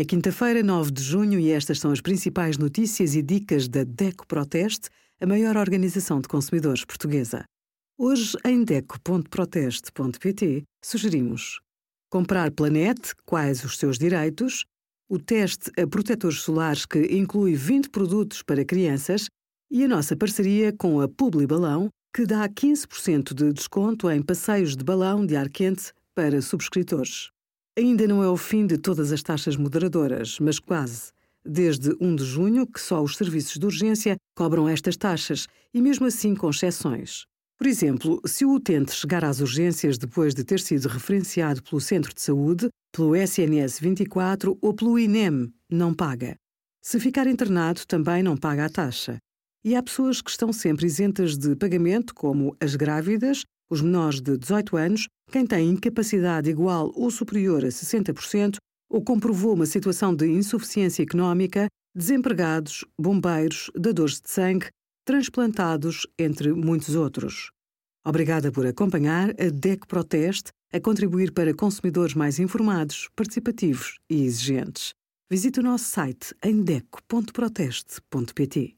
É quinta-feira, 9 de junho, e estas são as principais notícias e dicas da DECO Proteste, a maior organização de consumidores portuguesa. Hoje, em DECO.proteste.pt, sugerimos comprar Planete, quais os seus direitos, o teste a protetores solares que inclui 20 produtos para crianças e a nossa parceria com a Publi Balão, que dá 15% de desconto em passeios de balão de ar quente para subscritores. Ainda não é o fim de todas as taxas moderadoras, mas quase. Desde 1 de junho, que só os serviços de urgência cobram estas taxas, e mesmo assim com exceções. Por exemplo, se o utente chegar às urgências depois de ter sido referenciado pelo centro de saúde, pelo SNS 24 ou pelo INEM, não paga. Se ficar internado, também não paga a taxa. E há pessoas que estão sempre isentas de pagamento, como as grávidas, os menores de 18 anos, quem tem incapacidade igual ou superior a 60% ou comprovou uma situação de insuficiência económica, desempregados, bombeiros, dadores de sangue, transplantados, entre muitos outros. Obrigada por acompanhar a DEC Proteste a contribuir para consumidores mais informados, participativos e exigentes. Visite o nosso site em deco.proteste.pt.